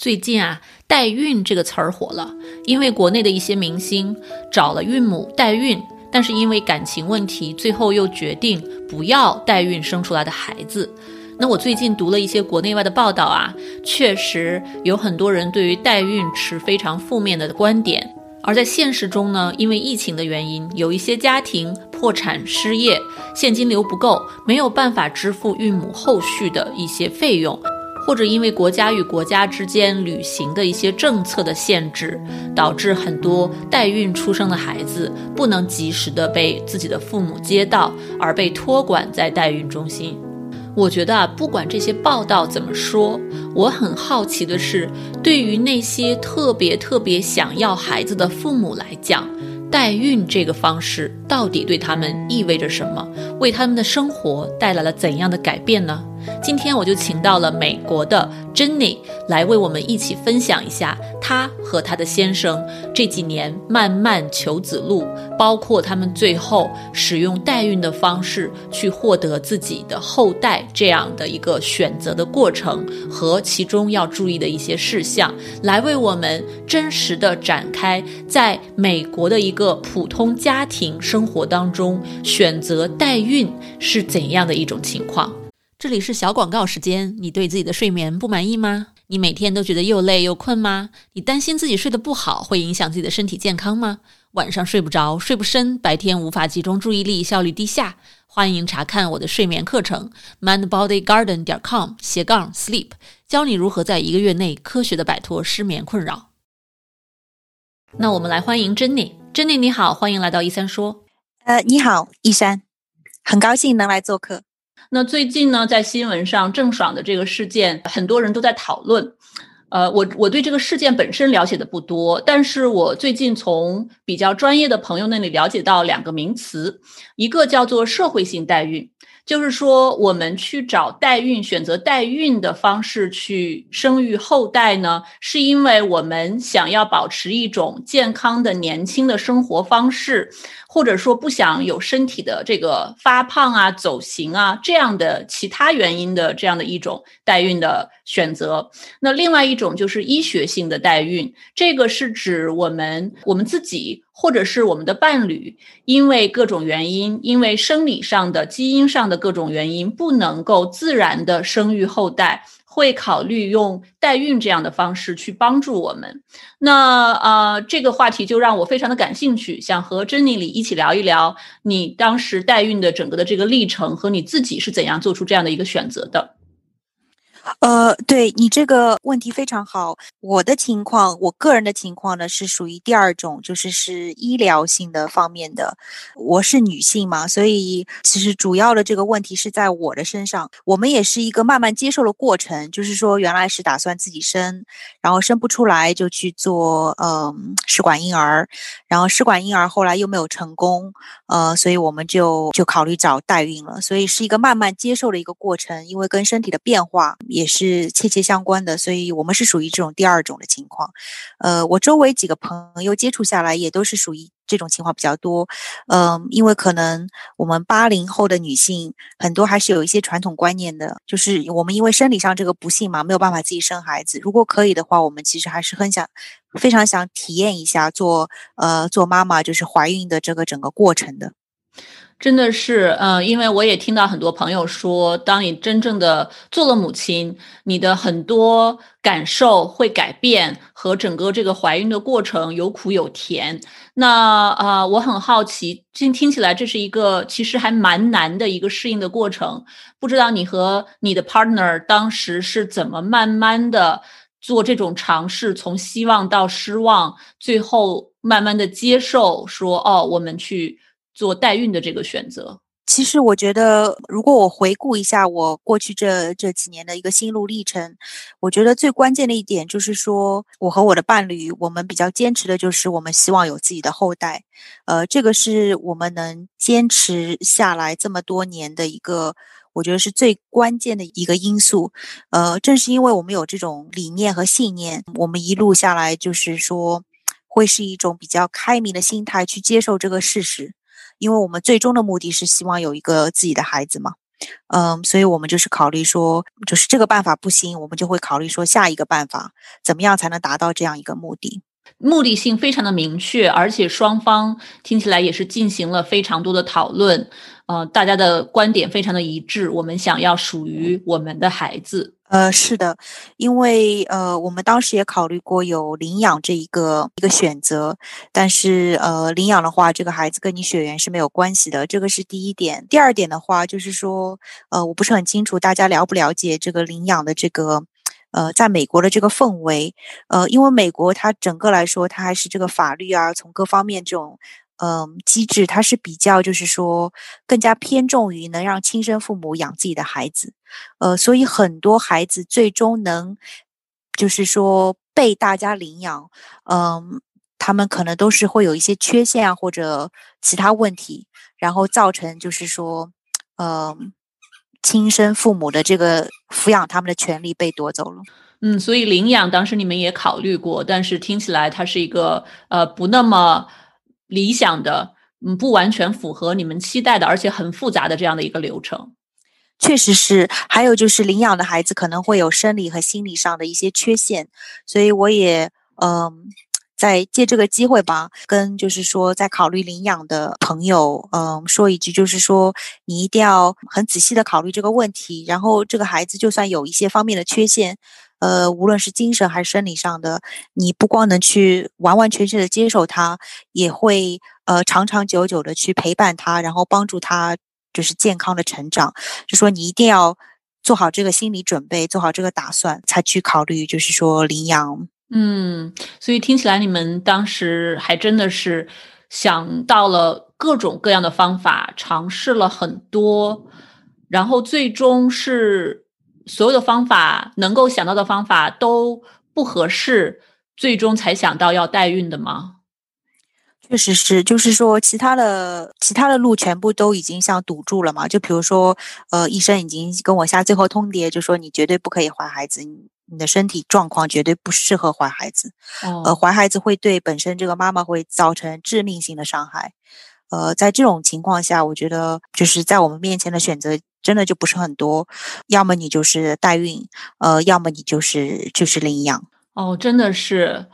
最近啊，代孕这个词儿火了，因为国内的一些明星找了孕母代孕，但是因为感情问题，最后又决定不要代孕生出来的孩子。那我最近读了一些国内外的报道啊，确实有很多人对于代孕持非常负面的观点。而在现实中呢，因为疫情的原因，有一些家庭破产失业，现金流不够，没有办法支付孕母后续的一些费用。或者因为国家与国家之间履行的一些政策的限制，导致很多代孕出生的孩子不能及时的被自己的父母接到，而被托管在代孕中心。我觉得啊，不管这些报道怎么说，我很好奇的是，对于那些特别特别想要孩子的父母来讲，代孕这个方式到底对他们意味着什么？为他们的生活带来了怎样的改变呢？今天我就请到了美国的 Jenny 来为我们一起分享一下她和她的先生这几年漫漫求子路，包括他们最后使用代孕的方式去获得自己的后代这样的一个选择的过程和其中要注意的一些事项，来为我们真实的展开在美国的一个普通家庭生活当中选择代孕是怎样的一种情况。这里是小广告时间。你对自己的睡眠不满意吗？你每天都觉得又累又困吗？你担心自己睡得不好会影响自己的身体健康吗？晚上睡不着，睡不深，白天无法集中注意力，效率低下？欢迎查看我的睡眠课程，mindbodygarden 点 com 斜杠 sleep，教你如何在一个月内科学的摆脱失眠困扰。那我们来欢迎珍妮。珍妮你好，欢迎来到一三说。呃，你好，一山，很高兴能来做客。那最近呢，在新闻上郑爽的这个事件，很多人都在讨论。呃，我我对这个事件本身了解的不多，但是我最近从比较专业的朋友那里了解到两个名词，一个叫做社会性代孕，就是说我们去找代孕，选择代孕的方式去生育后代呢，是因为我们想要保持一种健康的年轻的生活方式。或者说不想有身体的这个发胖啊、走形啊这样的其他原因的这样的一种代孕的选择。那另外一种就是医学性的代孕，这个是指我们我们自己或者是我们的伴侣，因为各种原因，因为生理上的、基因上的各种原因，不能够自然的生育后代。会考虑用代孕这样的方式去帮助我们。那呃，这个话题就让我非常的感兴趣，想和珍妮里一起聊一聊你当时代孕的整个的这个历程和你自己是怎样做出这样的一个选择的。呃，对你这个问题非常好。我的情况，我个人的情况呢，是属于第二种，就是是医疗性的方面的。我是女性嘛，所以其实主要的这个问题是在我的身上。我们也是一个慢慢接受的过程，就是说原来是打算自己生，然后生不出来就去做嗯试管婴儿，然后试管婴儿后来又没有成功，呃，所以我们就就考虑找代孕了。所以是一个慢慢接受的一个过程，因为跟身体的变化。也是切切相关的，所以我们是属于这种第二种的情况。呃，我周围几个朋友接触下来，也都是属于这种情况比较多。嗯，因为可能我们八零后的女性很多还是有一些传统观念的，就是我们因为生理上这个不幸嘛，没有办法自己生孩子。如果可以的话，我们其实还是很想、非常想体验一下做呃做妈妈，就是怀孕的这个整个过程的。真的是，嗯，因为我也听到很多朋友说，当你真正的做了母亲，你的很多感受会改变，和整个这个怀孕的过程有苦有甜。那啊，我很好奇，听听起来这是一个其实还蛮难的一个适应的过程。不知道你和你的 partner 当时是怎么慢慢的做这种尝试，从希望到失望，最后慢慢的接受，说哦，我们去。做代孕的这个选择，其实我觉得，如果我回顾一下我过去这这几年的一个心路历程，我觉得最关键的一点就是说，我和我的伴侣，我们比较坚持的就是我们希望有自己的后代，呃，这个是我们能坚持下来这么多年的一个，我觉得是最关键的一个因素。呃，正是因为我们有这种理念和信念，我们一路下来就是说，会是一种比较开明的心态去接受这个事实。因为我们最终的目的是希望有一个自己的孩子嘛，嗯，所以我们就是考虑说，就是这个办法不行，我们就会考虑说下一个办法，怎么样才能达到这样一个目的。目的性非常的明确，而且双方听起来也是进行了非常多的讨论，呃，大家的观点非常的一致。我们想要属于我们的孩子，呃，是的，因为呃，我们当时也考虑过有领养这一个一个选择，但是呃，领养的话，这个孩子跟你血缘是没有关系的，这个是第一点。第二点的话，就是说，呃，我不是很清楚大家了不了解这个领养的这个。呃，在美国的这个氛围，呃，因为美国它整个来说，它还是这个法律啊，从各方面这种，嗯，机制，它是比较就是说更加偏重于能让亲生父母养自己的孩子，呃，所以很多孩子最终能，就是说被大家领养，嗯，他们可能都是会有一些缺陷啊或者其他问题，然后造成就是说，嗯。亲生父母的这个抚养他们的权利被夺走了。嗯，所以领养当时你们也考虑过，但是听起来它是一个呃不那么理想的，嗯，不完全符合你们期待的，而且很复杂的这样的一个流程。确实是，还有就是领养的孩子可能会有生理和心理上的一些缺陷，所以我也嗯。再借这个机会吧，跟就是说在考虑领养的朋友，嗯，说一句，就是说你一定要很仔细的考虑这个问题。然后这个孩子就算有一些方面的缺陷，呃，无论是精神还是生理上的，你不光能去完完全全的接受他，也会呃长长久久的去陪伴他，然后帮助他就是健康的成长。就说你一定要做好这个心理准备，做好这个打算，才去考虑就是说领养。嗯，所以听起来你们当时还真的是想到了各种各样的方法，尝试了很多，然后最终是所有的方法能够想到的方法都不合适，最终才想到要代孕的吗？确实是，就是说其他的其他的路全部都已经像堵住了嘛。就比如说，呃，医生已经跟我下最后通牒，就说你绝对不可以怀孩子。你的身体状况绝对不适合怀孩子，呃，怀孩子会对本身这个妈妈会造成致命性的伤害，呃，在这种情况下，我觉得就是在我们面前的选择真的就不是很多，要么你就是代孕，呃，要么你就是就是领养。哦，真的是，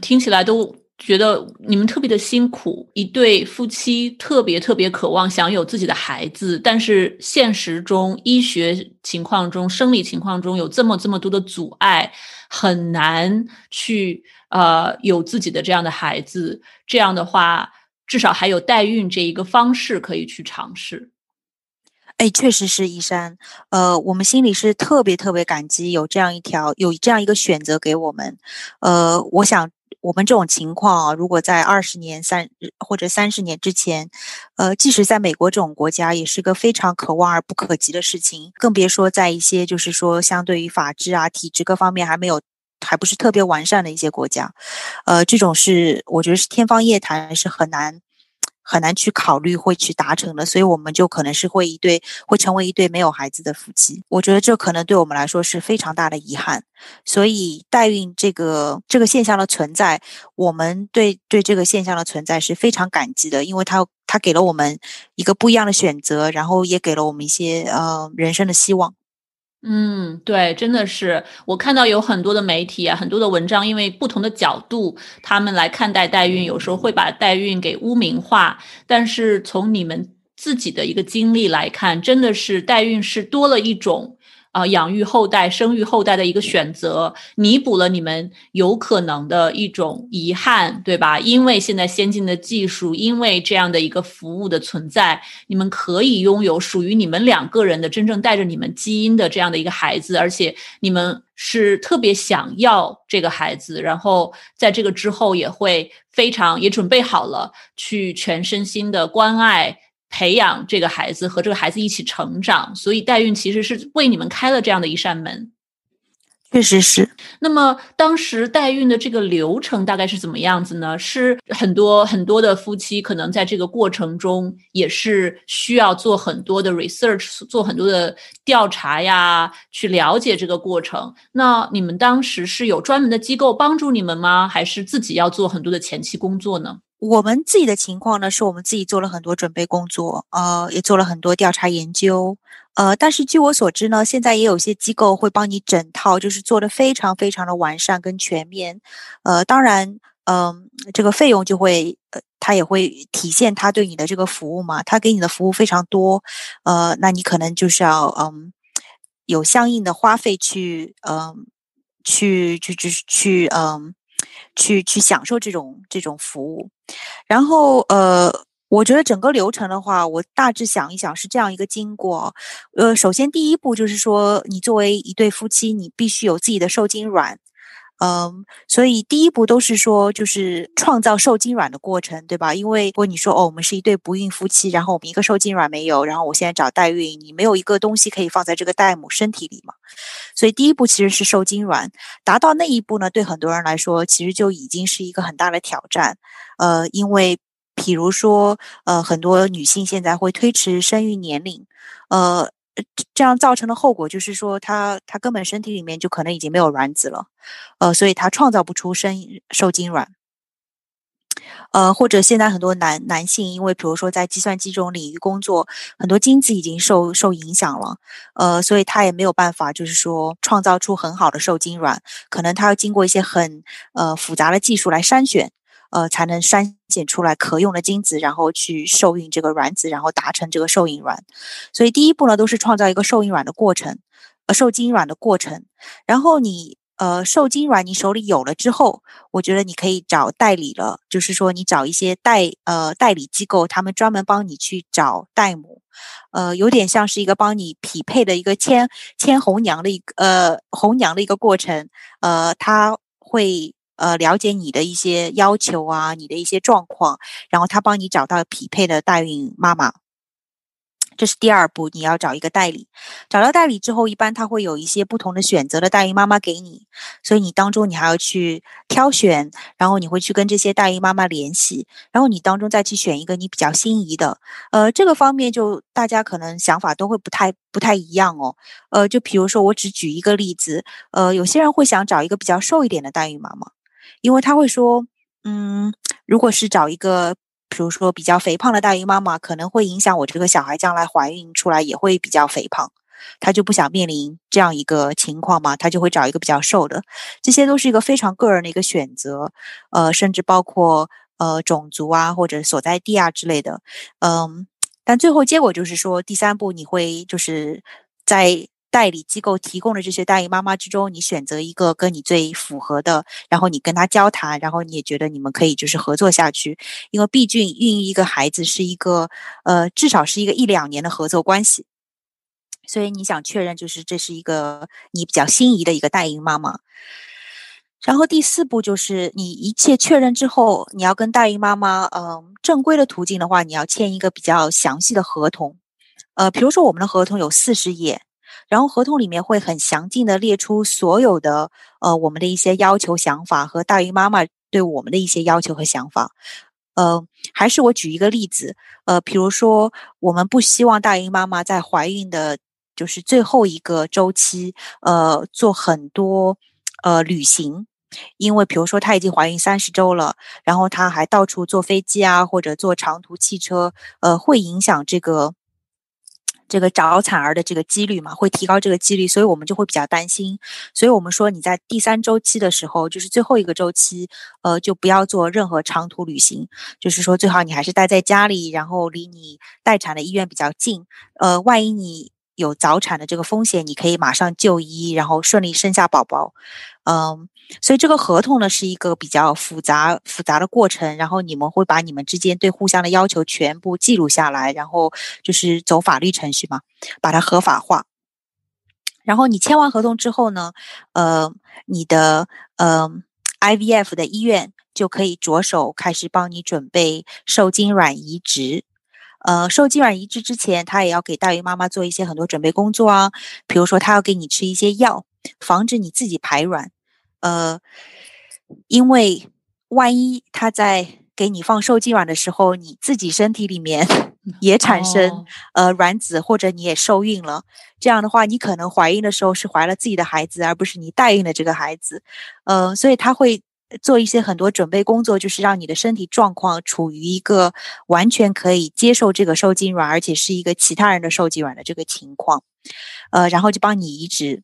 听起来都。觉得你们特别的辛苦，一对夫妻特别特别渴望享有自己的孩子，但是现实中、医学情况中、生理情况中有这么这么多的阻碍，很难去呃有自己的这样的孩子。这样的话，至少还有代孕这一个方式可以去尝试。哎，确实是依山，呃，我们心里是特别特别感激有这样一条有这样一个选择给我们，呃，我想。我们这种情况啊，如果在二十年、三或者三十年之前，呃，即使在美国这种国家，也是个非常可望而不可及的事情。更别说在一些就是说，相对于法治啊、体制各方面还没有、还不是特别完善的一些国家，呃，这种是我觉得是天方夜谭，是很难。很难去考虑会去达成的，所以我们就可能是会一对会成为一对没有孩子的夫妻。我觉得这可能对我们来说是非常大的遗憾。所以代孕这个这个现象的存在，我们对对这个现象的存在是非常感激的，因为它它给了我们一个不一样的选择，然后也给了我们一些呃人生的希望。嗯，对，真的是我看到有很多的媒体啊，很多的文章，因为不同的角度，他们来看待代孕，有时候会把代孕给污名化。但是从你们自己的一个经历来看，真的是代孕是多了一种。啊，养育后代、生育后代的一个选择，弥补了你们有可能的一种遗憾，对吧？因为现在先进的技术，因为这样的一个服务的存在，你们可以拥有属于你们两个人的真正带着你们基因的这样的一个孩子，而且你们是特别想要这个孩子，然后在这个之后也会非常也准备好了去全身心的关爱。培养这个孩子和这个孩子一起成长，所以代孕其实是为你们开了这样的一扇门。确实是。那么当时代孕的这个流程大概是怎么样子呢？是很多很多的夫妻可能在这个过程中也是需要做很多的 research，做很多的调查呀，去了解这个过程。那你们当时是有专门的机构帮助你们吗？还是自己要做很多的前期工作呢？我们自己的情况呢，是我们自己做了很多准备工作，呃，也做了很多调查研究，呃，但是据我所知呢，现在也有些机构会帮你整套，就是做的非常非常的完善跟全面。呃，当然，嗯，这个费用就会，呃，它也会体现他对你的这个服务嘛，他给你的服务非常多，呃，那你可能就是要，嗯，有相应的花费去，嗯，去去去去，嗯，去去享受这种这种服务，然后，呃。我觉得整个流程的话，我大致想一想是这样一个经过。呃，首先第一步就是说，你作为一对夫妻，你必须有自己的受精卵。嗯，所以第一步都是说，就是创造受精卵的过程，对吧？因为如果你说哦，我们是一对不孕夫妻，然后我们一个受精卵没有，然后我现在找代孕，你没有一个东西可以放在这个代母身体里嘛？所以第一步其实是受精卵。达到那一步呢，对很多人来说，其实就已经是一个很大的挑战。呃，因为。比如说，呃，很多女性现在会推迟生育年龄，呃，这样造成的后果就是说，他他根本身体里面就可能已经没有卵子了，呃，所以他创造不出生受精卵，呃，或者现在很多男男性，因为比如说在计算机这种领域工作，很多精子已经受受影响了，呃，所以他也没有办法，就是说创造出很好的受精卵，可能他要经过一些很呃复杂的技术来筛选。呃，才能筛选出来可用的精子，然后去受孕这个卵子，然后达成这个受孕卵。所以第一步呢，都是创造一个受孕卵的过程，呃，受精卵的过程。然后你呃，受精卵你手里有了之后，我觉得你可以找代理了，就是说你找一些代呃代理机构，他们专门帮你去找代母，呃，有点像是一个帮你匹配的一个牵牵红娘的一个呃红娘的一个过程，呃，他会。呃，了解你的一些要求啊，你的一些状况，然后他帮你找到匹配的代孕妈妈，这是第二步，你要找一个代理。找到代理之后，一般他会有一些不同的选择的代孕妈妈给你，所以你当中你还要去挑选，然后你会去跟这些代孕妈妈联系，然后你当中再去选一个你比较心仪的。呃，这个方面就大家可能想法都会不太不太一样哦。呃，就比如说我只举一个例子，呃，有些人会想找一个比较瘦一点的代孕妈妈。因为他会说，嗯，如果是找一个，比如说比较肥胖的大姨妈妈，可能会影响我这个小孩将来怀孕出来也会比较肥胖，他就不想面临这样一个情况嘛，他就会找一个比较瘦的。这些都是一个非常个人的一个选择，呃，甚至包括呃种族啊或者所在地啊之类的，嗯，但最后结果就是说，第三步你会就是在。代理机构提供的这些代孕妈妈之中，你选择一个跟你最符合的，然后你跟他交谈，然后你也觉得你们可以就是合作下去，因为毕竟孕育一个孩子是一个呃至少是一个一两年的合作关系，所以你想确认就是这是一个你比较心仪的一个代孕妈妈。然后第四步就是你一切确认之后，你要跟代孕妈妈，嗯，正规的途径的话，你要签一个比较详细的合同，呃，比如说我们的合同有四十页。然后合同里面会很详尽的列出所有的呃我们的一些要求想法和大姨妈妈对我们的一些要求和想法，呃，还是我举一个例子，呃，比如说我们不希望大姨妈妈在怀孕的，就是最后一个周期，呃，做很多呃旅行，因为比如说她已经怀孕三十周了，然后她还到处坐飞机啊或者坐长途汽车，呃，会影响这个。这个早产儿的这个几率嘛，会提高这个几率，所以我们就会比较担心。所以我们说你在第三周期的时候，就是最后一个周期，呃，就不要做任何长途旅行，就是说最好你还是待在家里，然后离你待产的医院比较近。呃，万一你有早产的这个风险，你可以马上就医，然后顺利生下宝宝。嗯。所以这个合同呢是一个比较复杂复杂的过程，然后你们会把你们之间对互相的要求全部记录下来，然后就是走法律程序嘛，把它合法化。然后你签完合同之后呢，呃，你的呃 IVF 的医院就可以着手开始帮你准备受精卵移植。呃，受精卵移植之前，他也要给代孕妈妈做一些很多准备工作啊，比如说他要给你吃一些药，防止你自己排卵。呃，因为万一他在给你放受精卵的时候，你自己身体里面 也产生呃卵子，或者你也受孕了，这样的话，你可能怀孕的时候是怀了自己的孩子，而不是你代孕的这个孩子。呃，所以他会做一些很多准备工作，就是让你的身体状况处于一个完全可以接受这个受精卵，而且是一个其他人的受精卵的这个情况，呃，然后就帮你移植。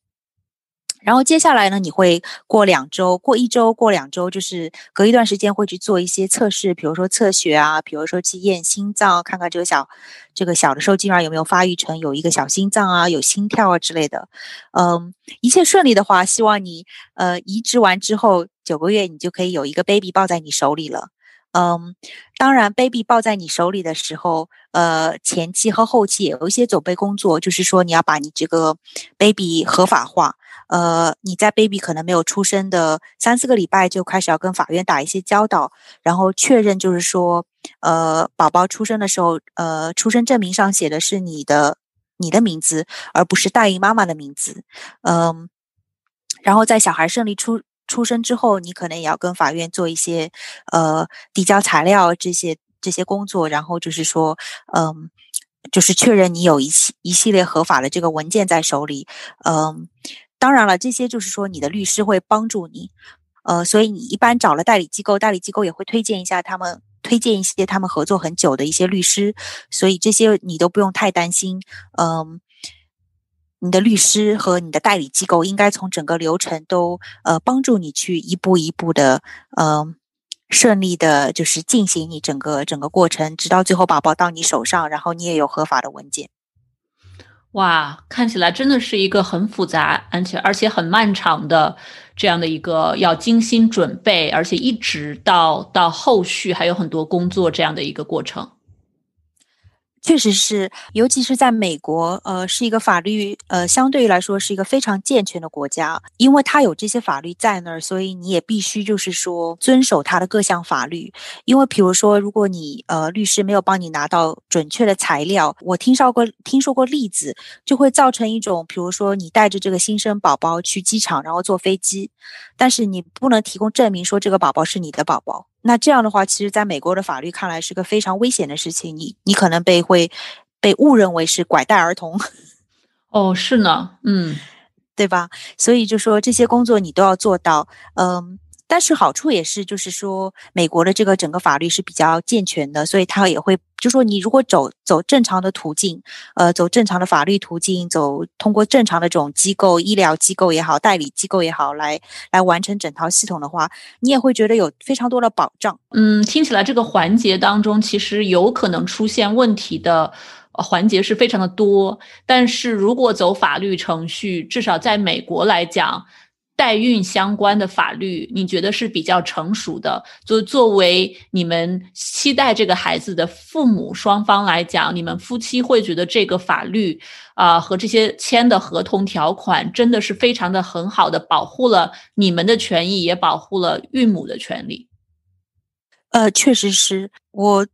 然后接下来呢，你会过两周，过一周，过两周，就是隔一段时间会去做一些测试，比如说测血啊，比如说去验心脏，看看这个小这个小的受精卵有没有发育成有一个小心脏啊，有心跳啊之类的。嗯，一切顺利的话，希望你呃移植完之后九个月，你就可以有一个 baby 抱在你手里了。嗯，当然，baby 抱在你手里的时候，呃，前期和后期也有一些准备工作，就是说你要把你这个 baby 合法化。呃，你在 baby 可能没有出生的三四个礼拜就开始要跟法院打一些交道，然后确认就是说，呃，宝宝出生的时候，呃，出生证明上写的是你的你的名字，而不是代孕妈妈的名字。嗯，然后在小孩顺利出出生之后，你可能也要跟法院做一些呃递交材料这些这些工作，然后就是说，嗯，就是确认你有一系一系列合法的这个文件在手里，嗯。当然了，这些就是说你的律师会帮助你，呃，所以你一般找了代理机构，代理机构也会推荐一下他们，推荐一些他们合作很久的一些律师，所以这些你都不用太担心。嗯，你的律师和你的代理机构应该从整个流程都呃帮助你去一步一步的嗯顺利的，就是进行你整个整个过程，直到最后宝宝到你手上，然后你也有合法的文件。哇，看起来真的是一个很复杂，而且而且很漫长的这样的一个要精心准备，而且一直到到后续还有很多工作这样的一个过程。确实是，尤其是在美国，呃，是一个法律，呃，相对于来说是一个非常健全的国家，因为它有这些法律在那儿，所以你也必须就是说遵守它的各项法律。因为比如说，如果你呃律师没有帮你拿到准确的材料，我听说过听说过例子，就会造成一种，比如说你带着这个新生宝宝去机场，然后坐飞机，但是你不能提供证明说这个宝宝是你的宝宝。那这样的话，其实在美国的法律看来是个非常危险的事情，你你可能被会被误认为是拐带儿童。哦，是呢，嗯，对吧？所以就说这些工作你都要做到，嗯。但是好处也是，就是说美国的这个整个法律是比较健全的，所以他也会就说你如果走走正常的途径，呃，走正常的法律途径，走通过正常的这种机构、医疗机构也好、代理机构也好，来来完成整套系统的话，你也会觉得有非常多的保障。嗯，听起来这个环节当中其实有可能出现问题的环节是非常的多，但是如果走法律程序，至少在美国来讲。代孕相关的法律，你觉得是比较成熟的？就作为你们期待这个孩子的父母双方来讲，你们夫妻会觉得这个法律啊和这些签的合同条款真的是非常的很好的保护了你们的权益，也保护了孕母的权利。呃，确实是我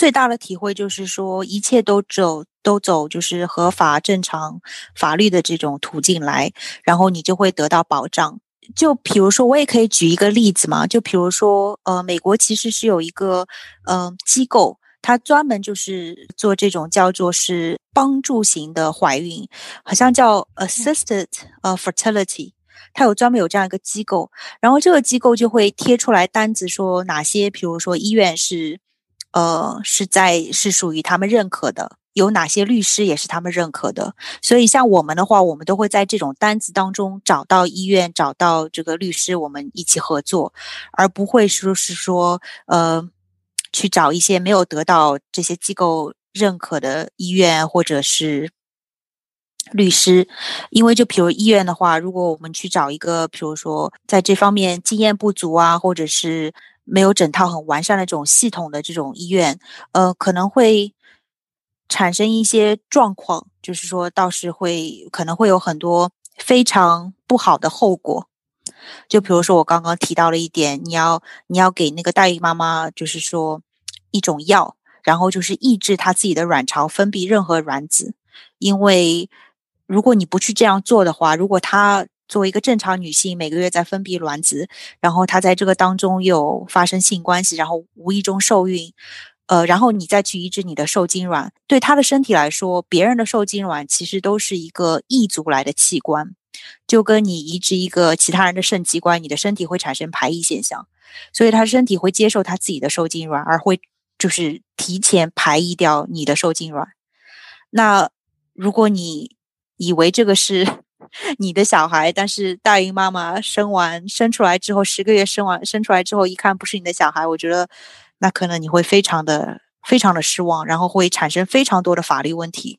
最大的体会就是说，一切都走。都走就是合法正常法律的这种途径来，然后你就会得到保障。就比如说，我也可以举一个例子嘛。就比如说，呃，美国其实是有一个呃机构，它专门就是做这种叫做是帮助型的怀孕，好像叫 assisted 呃 fertility，它有专门有这样一个机构，然后这个机构就会贴出来单子，说哪些，比如说医院是呃是在是属于他们认可的。有哪些律师也是他们认可的，所以像我们的话，我们都会在这种单子当中找到医院，找到这个律师，我们一起合作，而不会说是说呃去找一些没有得到这些机构认可的医院或者是律师，因为就比如医院的话，如果我们去找一个，比如说在这方面经验不足啊，或者是没有整套很完善的这种系统的这种医院，呃，可能会。产生一些状况，就是说，倒是会可能会有很多非常不好的后果。就比如说我刚刚提到了一点，你要你要给那个代孕妈妈，就是说一种药，然后就是抑制她自己的卵巢分泌任何卵子。因为如果你不去这样做的话，如果她作为一个正常女性，每个月在分泌卵子，然后她在这个当中又发生性关系，然后无意中受孕。呃，然后你再去移植你的受精卵，对她的身体来说，别人的受精卵其实都是一个异族来的器官。就跟你移植一个其他人的肾器官，你的身体会产生排异现象，所以他身体会接受他自己的受精卵，而会就是提前排异掉你的受精卵。那如果你以为这个是你的小孩，但是大孕妈妈生完生出来之后，十个月生完生出来之后，一看不是你的小孩，我觉得那可能你会非常的非常的失望，然后会产生非常多的法律问题，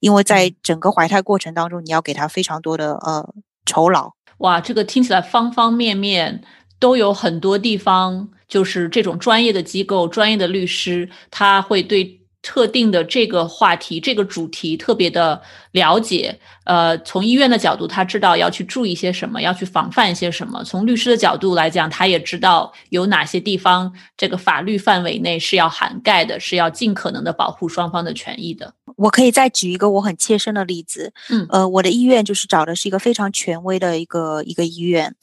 因为在整个怀胎过程当中，你要给他非常多的呃酬劳。哇，这个听起来方方面面都有很多地方，就是这种专业的机构、专业的律师，他会对。特定的这个话题、这个主题特别的了解，呃，从医院的角度，他知道要去注意些什么，要去防范一些什么；从律师的角度来讲，他也知道有哪些地方这个法律范围内是要涵盖的，是要尽可能的保护双方的权益的。我可以再举一个我很切身的例子，嗯，呃，我的医院就是找的是一个非常权威的一个一个医院，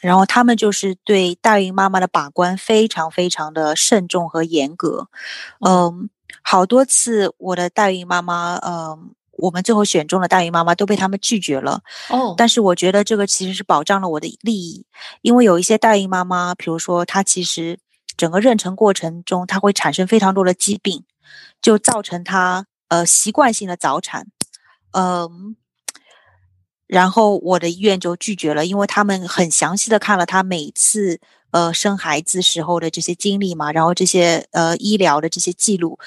然后他们就是对大孕妈妈的把关非常非常的慎重和严格，嗯。好多次，我的代孕妈妈，呃，我们最后选中的代孕妈妈都被他们拒绝了。哦，但是我觉得这个其实是保障了我的利益，因为有一些代孕妈妈，比如说她其实整个妊娠过程中，她会产生非常多的疾病，就造成她呃习惯性的早产，嗯，然后我的医院就拒绝了，因为他们很详细的看了她每次。呃，生孩子时候的这些经历嘛，然后这些呃医疗的这些记录，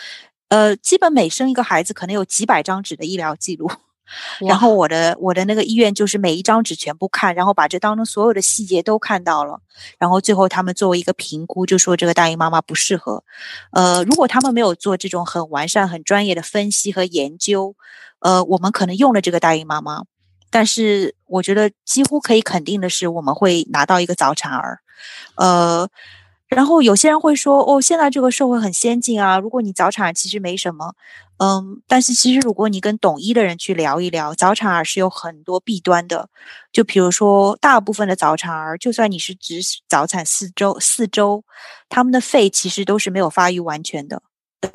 呃，基本每生一个孩子可能有几百张纸的医疗记录，然后我的我的那个医院就是每一张纸全部看，然后把这当中所有的细节都看到了，然后最后他们作为一个评估，就说这个大姨妈妈不适合。呃，如果他们没有做这种很完善、很专业的分析和研究，呃，我们可能用了这个大姨妈妈，但是我觉得几乎可以肯定的是，我们会拿到一个早产儿。呃，然后有些人会说，哦，现在这个社会很先进啊，如果你早产其实没什么，嗯，但是其实如果你跟懂医的人去聊一聊，早产儿是有很多弊端的，就比如说大部分的早产儿，就算你是只早产四周四周，他们的肺其实都是没有发育完全的，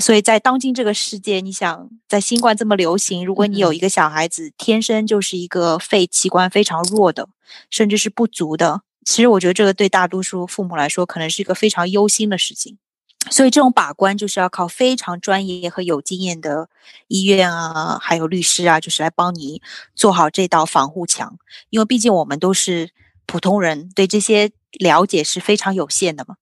所以在当今这个世界，你想在新冠这么流行，如果你有一个小孩子天生就是一个肺器官非常弱的，甚至是不足的。其实我觉得这个对大多数父母来说，可能是一个非常忧心的事情。所以这种把关就是要靠非常专业和有经验的医院啊，还有律师啊，就是来帮你做好这道防护墙。因为毕竟我们都是普通人，对这些了解是非常有限的嘛。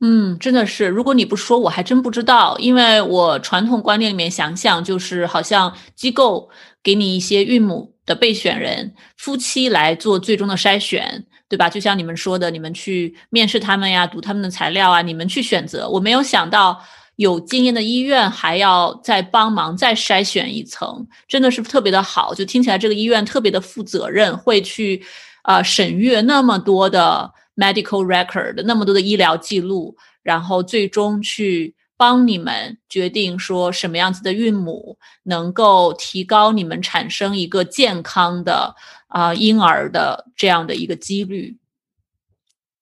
嗯，真的是，如果你不说，我还真不知道。因为我传统观念里面想象，就是好像机构给你一些孕母的备选人，夫妻来做最终的筛选。对吧？就像你们说的，你们去面试他们呀，读他们的材料啊，你们去选择。我没有想到有经验的医院还要再帮忙再筛选一层，真的是特别的好。就听起来这个医院特别的负责任，会去啊审阅那么多的 medical record，那么多的医疗记录，然后最终去帮你们决定说什么样子的孕母能够提高你们产生一个健康的。啊，婴儿的这样的一个几率，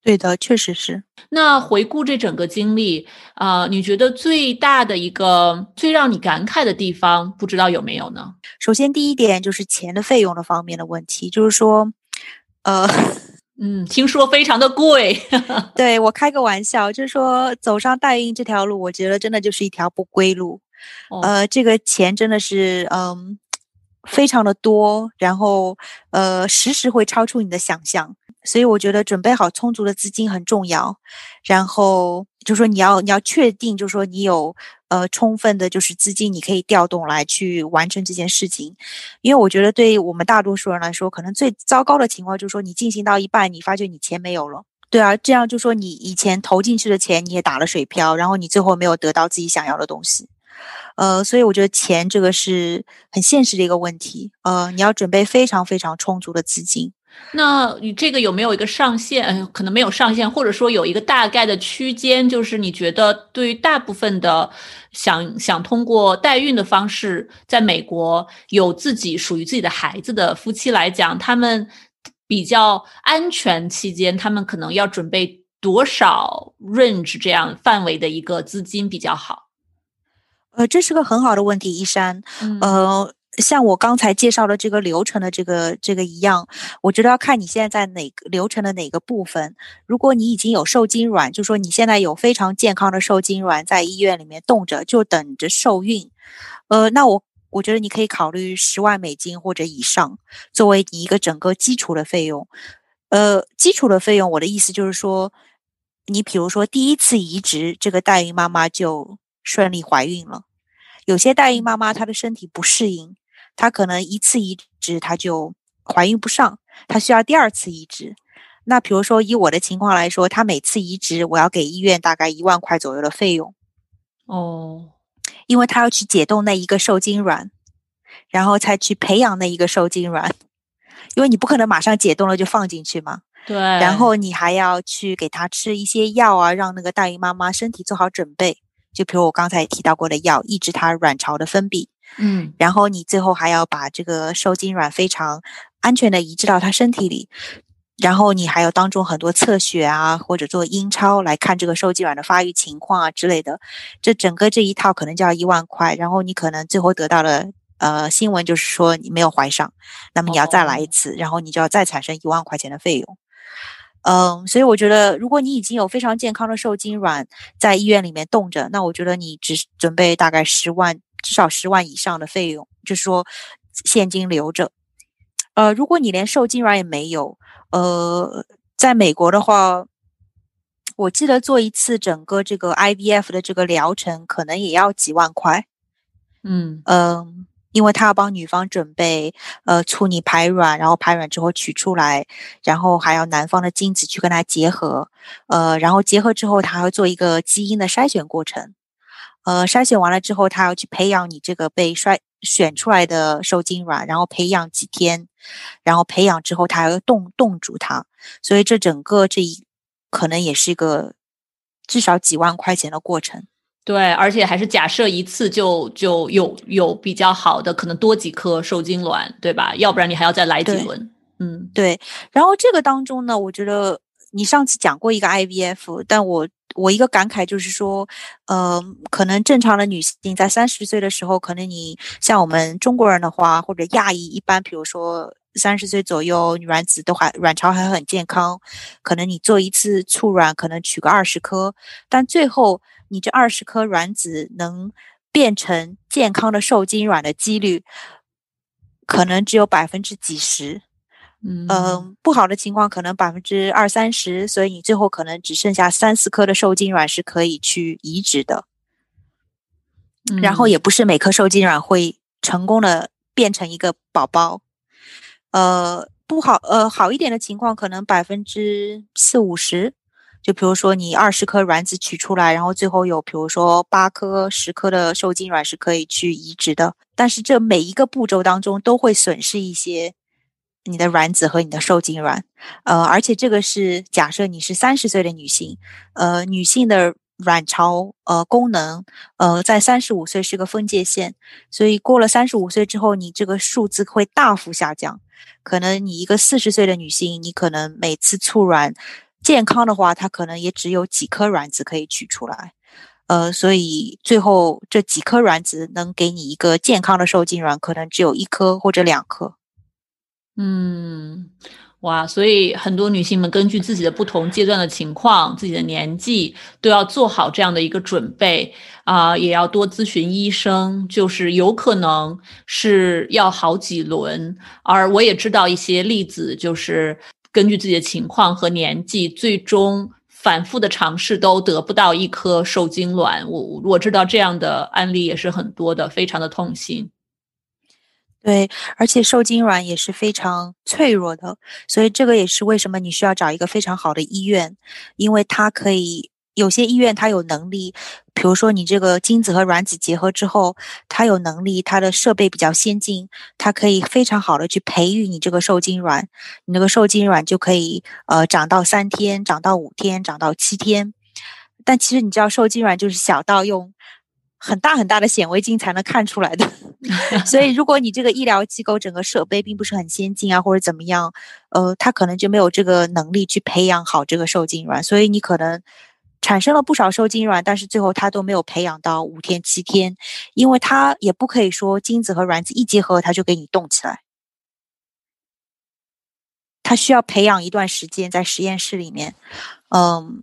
对的，确实是。那回顾这整个经历啊，你觉得最大的一个、最让你感慨的地方，不知道有没有呢？首先，第一点就是钱的费用的方面的问题，就是说，呃，嗯，听说非常的贵。对我开个玩笑，就是说，走上代孕这条路，我觉得真的就是一条不归路。呃，这个钱真的是，嗯。非常的多，然后呃，时时会超出你的想象，所以我觉得准备好充足的资金很重要。然后就说你要你要确定，就说你有呃充分的，就是资金你可以调动来去完成这件事情。因为我觉得对于我们大多数人来说，可能最糟糕的情况就是说你进行到一半，你发觉你钱没有了。对啊，这样就说你以前投进去的钱你也打了水漂，然后你最后没有得到自己想要的东西。呃，所以我觉得钱这个是很现实的一个问题。呃，你要准备非常非常充足的资金。那你这个有没有一个上限？可能没有上限，或者说有一个大概的区间，就是你觉得对于大部分的想想通过代孕的方式在美国有自己属于自己的孩子的夫妻来讲，他们比较安全期间，他们可能要准备多少 range 这样范围的一个资金比较好？呃，这是个很好的问题，一山。呃，像我刚才介绍的这个流程的这个这个一样，我觉得要看你现在在哪个流程的哪个部分。如果你已经有受精卵，就说你现在有非常健康的受精卵在医院里面冻着，就等着受孕，呃，那我我觉得你可以考虑十万美金或者以上作为你一个整个基础的费用。呃，基础的费用，我的意思就是说，你比如说第一次移植，这个代孕妈妈就顺利怀孕了。有些代孕妈妈她的身体不适应。她可能一次移植，她就怀孕不上，她需要第二次移植。那比如说以我的情况来说，她每次移植我要给医院大概一万块左右的费用。哦，因为她要去解冻那一个受精卵，然后才去培养那一个受精卵，因为你不可能马上解冻了就放进去嘛。对。然后你还要去给她吃一些药啊，让那个代孕妈妈身体做好准备。就比如我刚才提到过的药，抑制它卵巢的分泌。嗯，然后你最后还要把这个受精卵非常安全的移植到它身体里，然后你还有当中很多测血啊，或者做阴超来看这个受精卵的发育情况啊之类的，这整个这一套可能就要一万块，然后你可能最后得到的呃新闻就是说你没有怀上，那么你要再来一次，然后你就要再产生一万块钱的费用。嗯，所以我觉得如果你已经有非常健康的受精卵在医院里面冻着，那我觉得你只准备大概十万。至少十万以上的费用，就是说现金留着。呃，如果你连受精卵也没有，呃，在美国的话，我记得做一次整个这个 IVF 的这个疗程，可能也要几万块。嗯嗯，因为他要帮女方准备呃促你排卵，然后排卵之后取出来，然后还要男方的精子去跟他结合，呃，然后结合之后，他还会做一个基因的筛选过程。呃，筛选完了之后，他要去培养你这个被筛选出来的受精卵，然后培养几天，然后培养之后，他还要冻冻住它，所以这整个这一可能也是一个至少几万块钱的过程。对，而且还是假设一次就就有有比较好的，可能多几颗受精卵，对吧？要不然你还要再来几轮。嗯，对。然后这个当中呢，我觉得你上次讲过一个 IVF，但我。我一个感慨就是说，呃，可能正常的女性在三十岁的时候，可能你像我们中国人的话，或者亚裔，一般比如说三十岁左右，卵子都还卵巢还很健康，可能你做一次促卵，可能取个二十颗，但最后你这二十颗卵子能变成健康的受精卵的几率，可能只有百分之几十。嗯，不好的情况可能百分之二三十，所以你最后可能只剩下三四颗的受精卵是可以去移植的。然后也不是每颗受精卵会成功的变成一个宝宝。呃，不好，呃，好一点的情况可能百分之四五十。就比如说你二十颗卵子取出来，然后最后有比如说八颗、十颗的受精卵是可以去移植的。但是这每一个步骤当中都会损失一些。你的卵子和你的受精卵，呃，而且这个是假设你是三十岁的女性，呃，女性的卵巢呃功能，呃，在三十五岁是个分界线，所以过了三十五岁之后，你这个数字会大幅下降。可能你一个四十岁的女性，你可能每次促卵健康的话，它可能也只有几颗卵子可以取出来，呃，所以最后这几颗卵子能给你一个健康的受精卵，可能只有一颗或者两颗。嗯，哇，所以很多女性们根据自己的不同阶段的情况、自己的年纪，都要做好这样的一个准备啊，也要多咨询医生，就是有可能是要好几轮。而我也知道一些例子，就是根据自己的情况和年纪，最终反复的尝试都得不到一颗受精卵。我我知道这样的案例也是很多的，非常的痛心。对，而且受精卵也是非常脆弱的，所以这个也是为什么你需要找一个非常好的医院，因为它可以有些医院它有能力，比如说你这个精子和卵子结合之后，它有能力，它的设备比较先进，它可以非常好的去培育你这个受精卵，你那个受精卵就可以呃长到三天，长到五天，长到七天，但其实你知道受精卵就是小到用。很大很大的显微镜才能看出来的，所以如果你这个医疗机构整个设备并不是很先进啊，或者怎么样，呃，他可能就没有这个能力去培养好这个受精卵，所以你可能产生了不少受精卵，但是最后它都没有培养到五天七天，因为它也不可以说精子和卵子一结合它就给你动起来，它需要培养一段时间在实验室里面，嗯。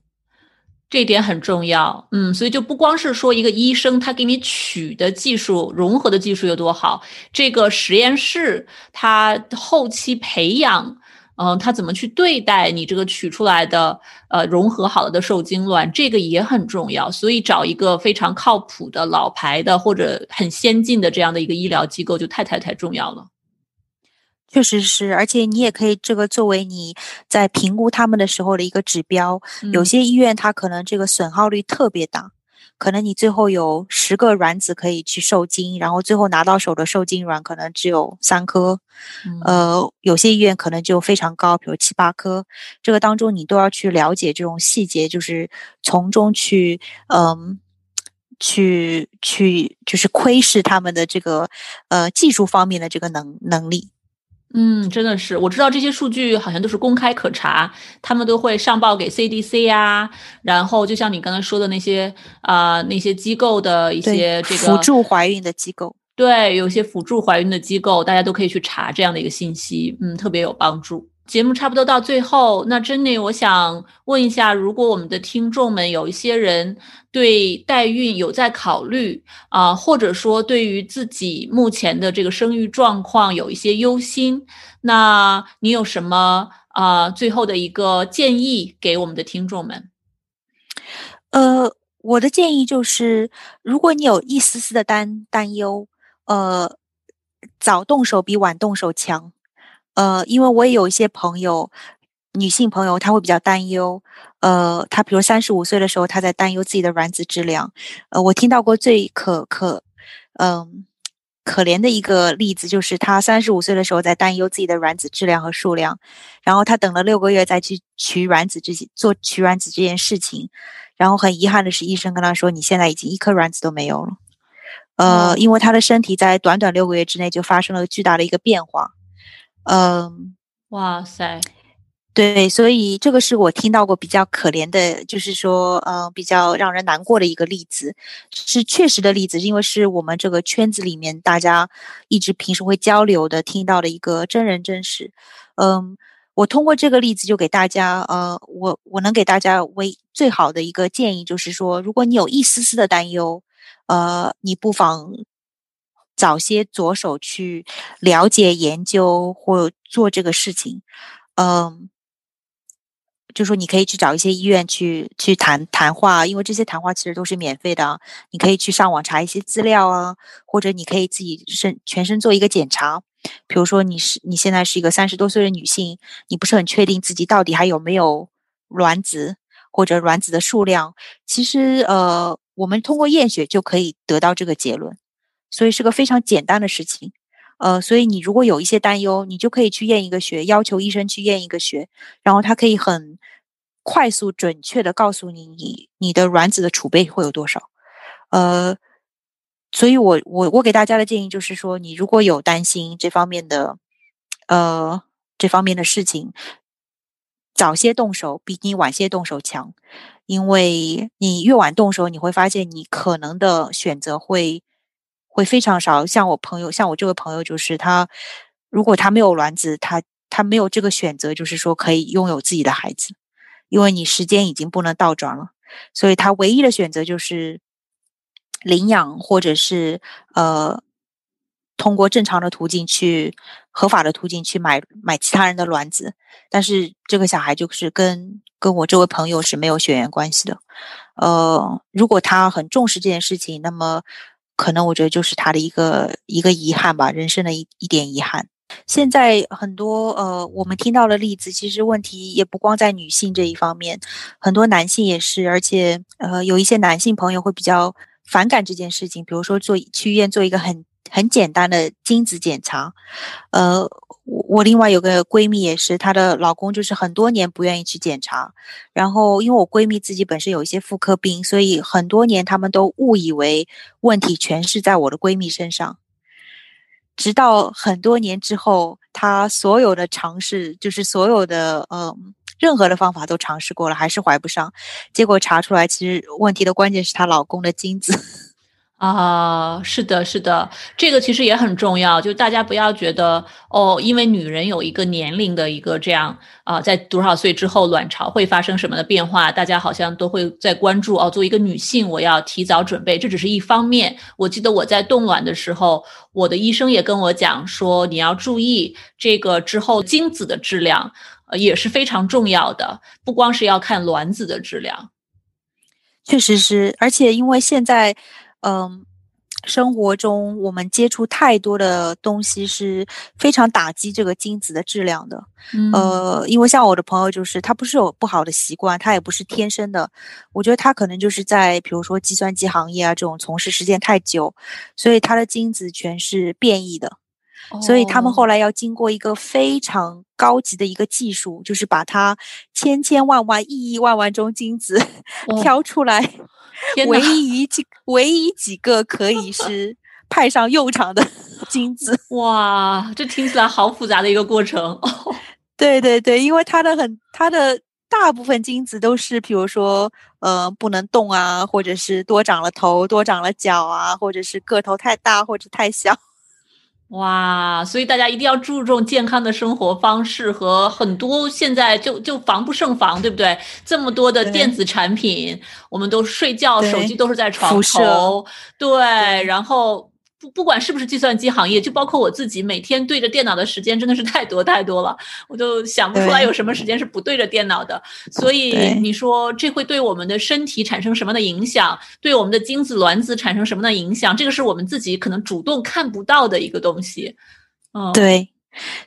这点很重要，嗯，所以就不光是说一个医生他给你取的技术融合的技术有多好，这个实验室他后期培养，嗯，他怎么去对待你这个取出来的呃融合好了的受精卵，这个也很重要。所以找一个非常靠谱的老牌的或者很先进的这样的一个医疗机构就太太太重要了。确实是，而且你也可以这个作为你在评估他们的时候的一个指标。有些医院它可能这个损耗率特别大，可能你最后有十个卵子可以去受精，然后最后拿到手的受精卵可能只有三颗。呃，有些医院可能就非常高，比如七八颗。这个当中你都要去了解这种细节，就是从中去嗯，去去就是窥视他们的这个呃技术方面的这个能能力。嗯，真的是，我知道这些数据好像都是公开可查，他们都会上报给 CDC 呀。然后就像你刚才说的那些啊，那些机构的一些这个辅助怀孕的机构，对，有些辅助怀孕的机构，大家都可以去查这样的一个信息，嗯，特别有帮助。节目差不多到最后，那珍妮，我想问一下，如果我们的听众们有一些人对代孕有在考虑啊，或者说对于自己目前的这个生育状况有一些忧心，那你有什么啊最后的一个建议给我们的听众们？呃，我的建议就是，如果你有一丝丝的担担忧，呃，早动手比晚动手强。呃，因为我也有一些朋友，女性朋友，她会比较担忧。呃，她比如三十五岁的时候，她在担忧自己的卵子质量。呃，我听到过最可可，嗯，可怜的一个例子，就是她三十五岁的时候在担忧自己的卵子质量和数量，然后她等了六个月再去取卵子这些做取卵子这件事情，然后很遗憾的是，医生跟她说，你现在已经一颗卵子都没有了。呃，因为她的身体在短短六个月之内就发生了巨大的一个变化。嗯，哇塞，对，所以这个是我听到过比较可怜的，就是说，嗯，比较让人难过的一个例子，是确实的例子，因为是我们这个圈子里面大家一直平时会交流的，听到的一个真人真事。嗯，我通过这个例子就给大家，呃，我我能给大家为最好的一个建议就是说，如果你有一丝丝的担忧，呃，你不妨。早些着手去了解、研究或做这个事情，嗯，就说你可以去找一些医院去去谈谈话，因为这些谈话其实都是免费的。你可以去上网查一些资料啊，或者你可以自己身全身做一个检查。比如说你是你现在是一个三十多岁的女性，你不是很确定自己到底还有没有卵子或者卵子的数量，其实呃，我们通过验血就可以得到这个结论。所以是个非常简单的事情，呃，所以你如果有一些担忧，你就可以去验一个血，要求医生去验一个血，然后他可以很快速、准确的告诉你，你你的卵子的储备会有多少。呃，所以我我我给大家的建议就是说，你如果有担心这方面的，呃，这方面的事情，早些动手比你晚些动手强，因为你越晚动手，你会发现你可能的选择会。会非常少，像我朋友，像我这位朋友，就是他，如果他没有卵子，他他没有这个选择，就是说可以拥有自己的孩子，因为你时间已经不能倒转了，所以他唯一的选择就是领养，或者是呃通过正常的途径去合法的途径去买买其他人的卵子，但是这个小孩就是跟跟我这位朋友是没有血缘关系的，呃，如果他很重视这件事情，那么。可能我觉得就是他的一个一个遗憾吧，人生的一一点遗憾。现在很多呃，我们听到的例子，其实问题也不光在女性这一方面，很多男性也是，而且呃，有一些男性朋友会比较反感这件事情，比如说做去医院做一个很很简单的精子检查，呃。我我另外有个闺蜜也是，她的老公就是很多年不愿意去检查，然后因为我闺蜜自己本身有一些妇科病，所以很多年他们都误以为问题全是在我的闺蜜身上，直到很多年之后，她所有的尝试，就是所有的呃任何的方法都尝试过了，还是怀不上。结果查出来，其实问题的关键是她老公的精子。啊，是的，是的，这个其实也很重要。就大家不要觉得哦，因为女人有一个年龄的一个这样啊，在多少岁之后卵巢会发生什么的变化，大家好像都会在关注哦。作为一个女性，我要提早准备，这只是一方面。我记得我在冻卵的时候，我的医生也跟我讲说，你要注意这个之后精子的质量，呃，也是非常重要的，不光是要看卵子的质量。确实是，而且因为现在。嗯，生活中我们接触太多的东西是非常打击这个精子的质量的。呃，因为像我的朋友，就是他不是有不好的习惯，他也不是天生的。我觉得他可能就是在比如说计算机行业啊这种从事时间太久，所以他的精子全是变异的。所以他们后来要经过一个非常高级的一个技术，就是把它千千万万亿亿万万中精子 挑出来。唯一几唯一几个可以是派上用场的 精子，哇，这听起来好复杂的一个过程。对对对，因为它的很，它的大部分精子都是，比如说，呃，不能动啊，或者是多长了头、多长了脚啊，或者是个头太大或者太小。哇，所以大家一定要注重健康的生活方式和很多现在就就防不胜防，对不对？这么多的电子产品，我们都睡觉手机都是在床头，对，然后。不不管是不是计算机行业，就包括我自己，每天对着电脑的时间真的是太多太多了，我都想不出来有什么时间是不对着电脑的。所以你说这会对我们的身体产生什么样的影响？对我们的精子卵子产生什么样的影响？这个是我们自己可能主动看不到的一个东西。嗯，对，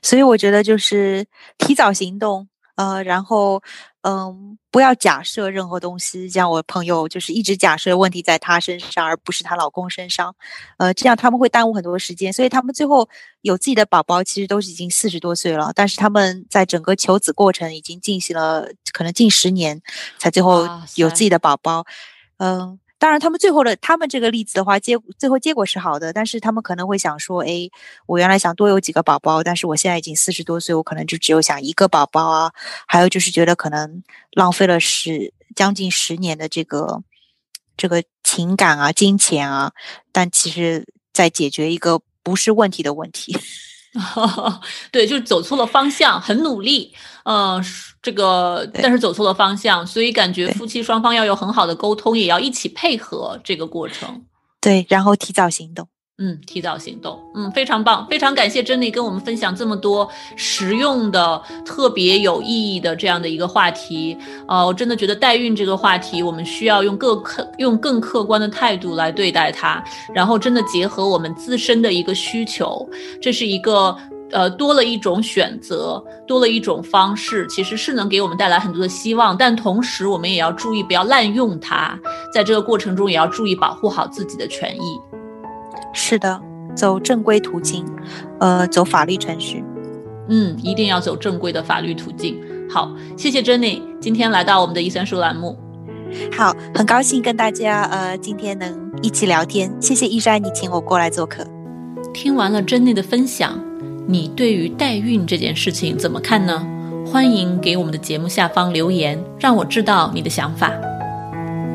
所以我觉得就是提早行动，呃，然后。嗯，不要假设任何东西，像我朋友就是一直假设问题在她身上，而不是她老公身上，呃，这样他们会耽误很多时间，所以他们最后有自己的宝宝，其实都是已经四十多岁了，但是他们在整个求子过程已经进行了可能近十年，才最后有自己的宝宝，嗯。当然，他们最后的他们这个例子的话，结最后结果是好的，但是他们可能会想说：“哎，我原来想多有几个宝宝，但是我现在已经四十多岁，我可能就只有想一个宝宝啊。”还有就是觉得可能浪费了十将近十年的这个这个情感啊、金钱啊，但其实在解决一个不是问题的问题。对，就是走错了方向，很努力，嗯，这个，但是走错了方向，所以感觉夫妻双方要有很好的沟通，也要一起配合这个过程。对，然后提早行动。嗯，提早行动，嗯，非常棒，非常感谢珍妮跟我们分享这么多实用的、特别有意义的这样的一个话题。呃，我真的觉得代孕这个话题，我们需要用更客、用更客观的态度来对待它，然后真的结合我们自身的一个需求，这是一个呃多了一种选择，多了一种方式，其实是能给我们带来很多的希望。但同时，我们也要注意不要滥用它，在这个过程中也要注意保护好自己的权益。是的，走正规途径，呃，走法律程序，嗯，一定要走正规的法律途径。好，谢谢 Jenny 今天来到我们的“一三书”栏目。好，很高兴跟大家呃今天能一起聊天。谢谢一山，你请我过来做客。听完了 Jenny 的分享，你对于代孕这件事情怎么看呢？欢迎给我们的节目下方留言，让我知道你的想法。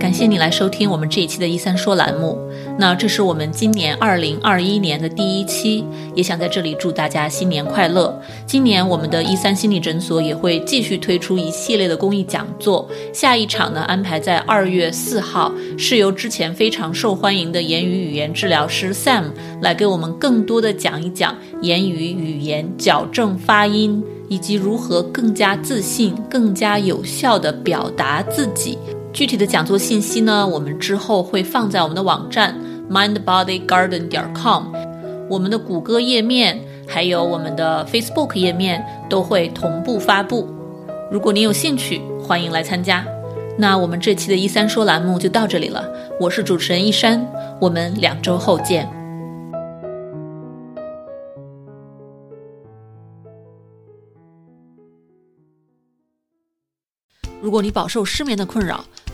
感谢你来收听我们这一期的“一三说”栏目。那这是我们今年二零二一年的第一期，也想在这里祝大家新年快乐。今年我们的一三心理诊所也会继续推出一系列的公益讲座，下一场呢安排在二月四号，是由之前非常受欢迎的言语语言治疗师 Sam 来给我们更多的讲一讲言语语言矫正发音，以及如何更加自信、更加有效的表达自己。具体的讲座信息呢，我们之后会放在我们的网站 mindbodygarden 点 com，我们的谷歌页面还有我们的 Facebook 页面都会同步发布。如果您有兴趣，欢迎来参加。那我们这期的一三说栏目就到这里了，我是主持人一山，我们两周后见。如果你饱受失眠的困扰，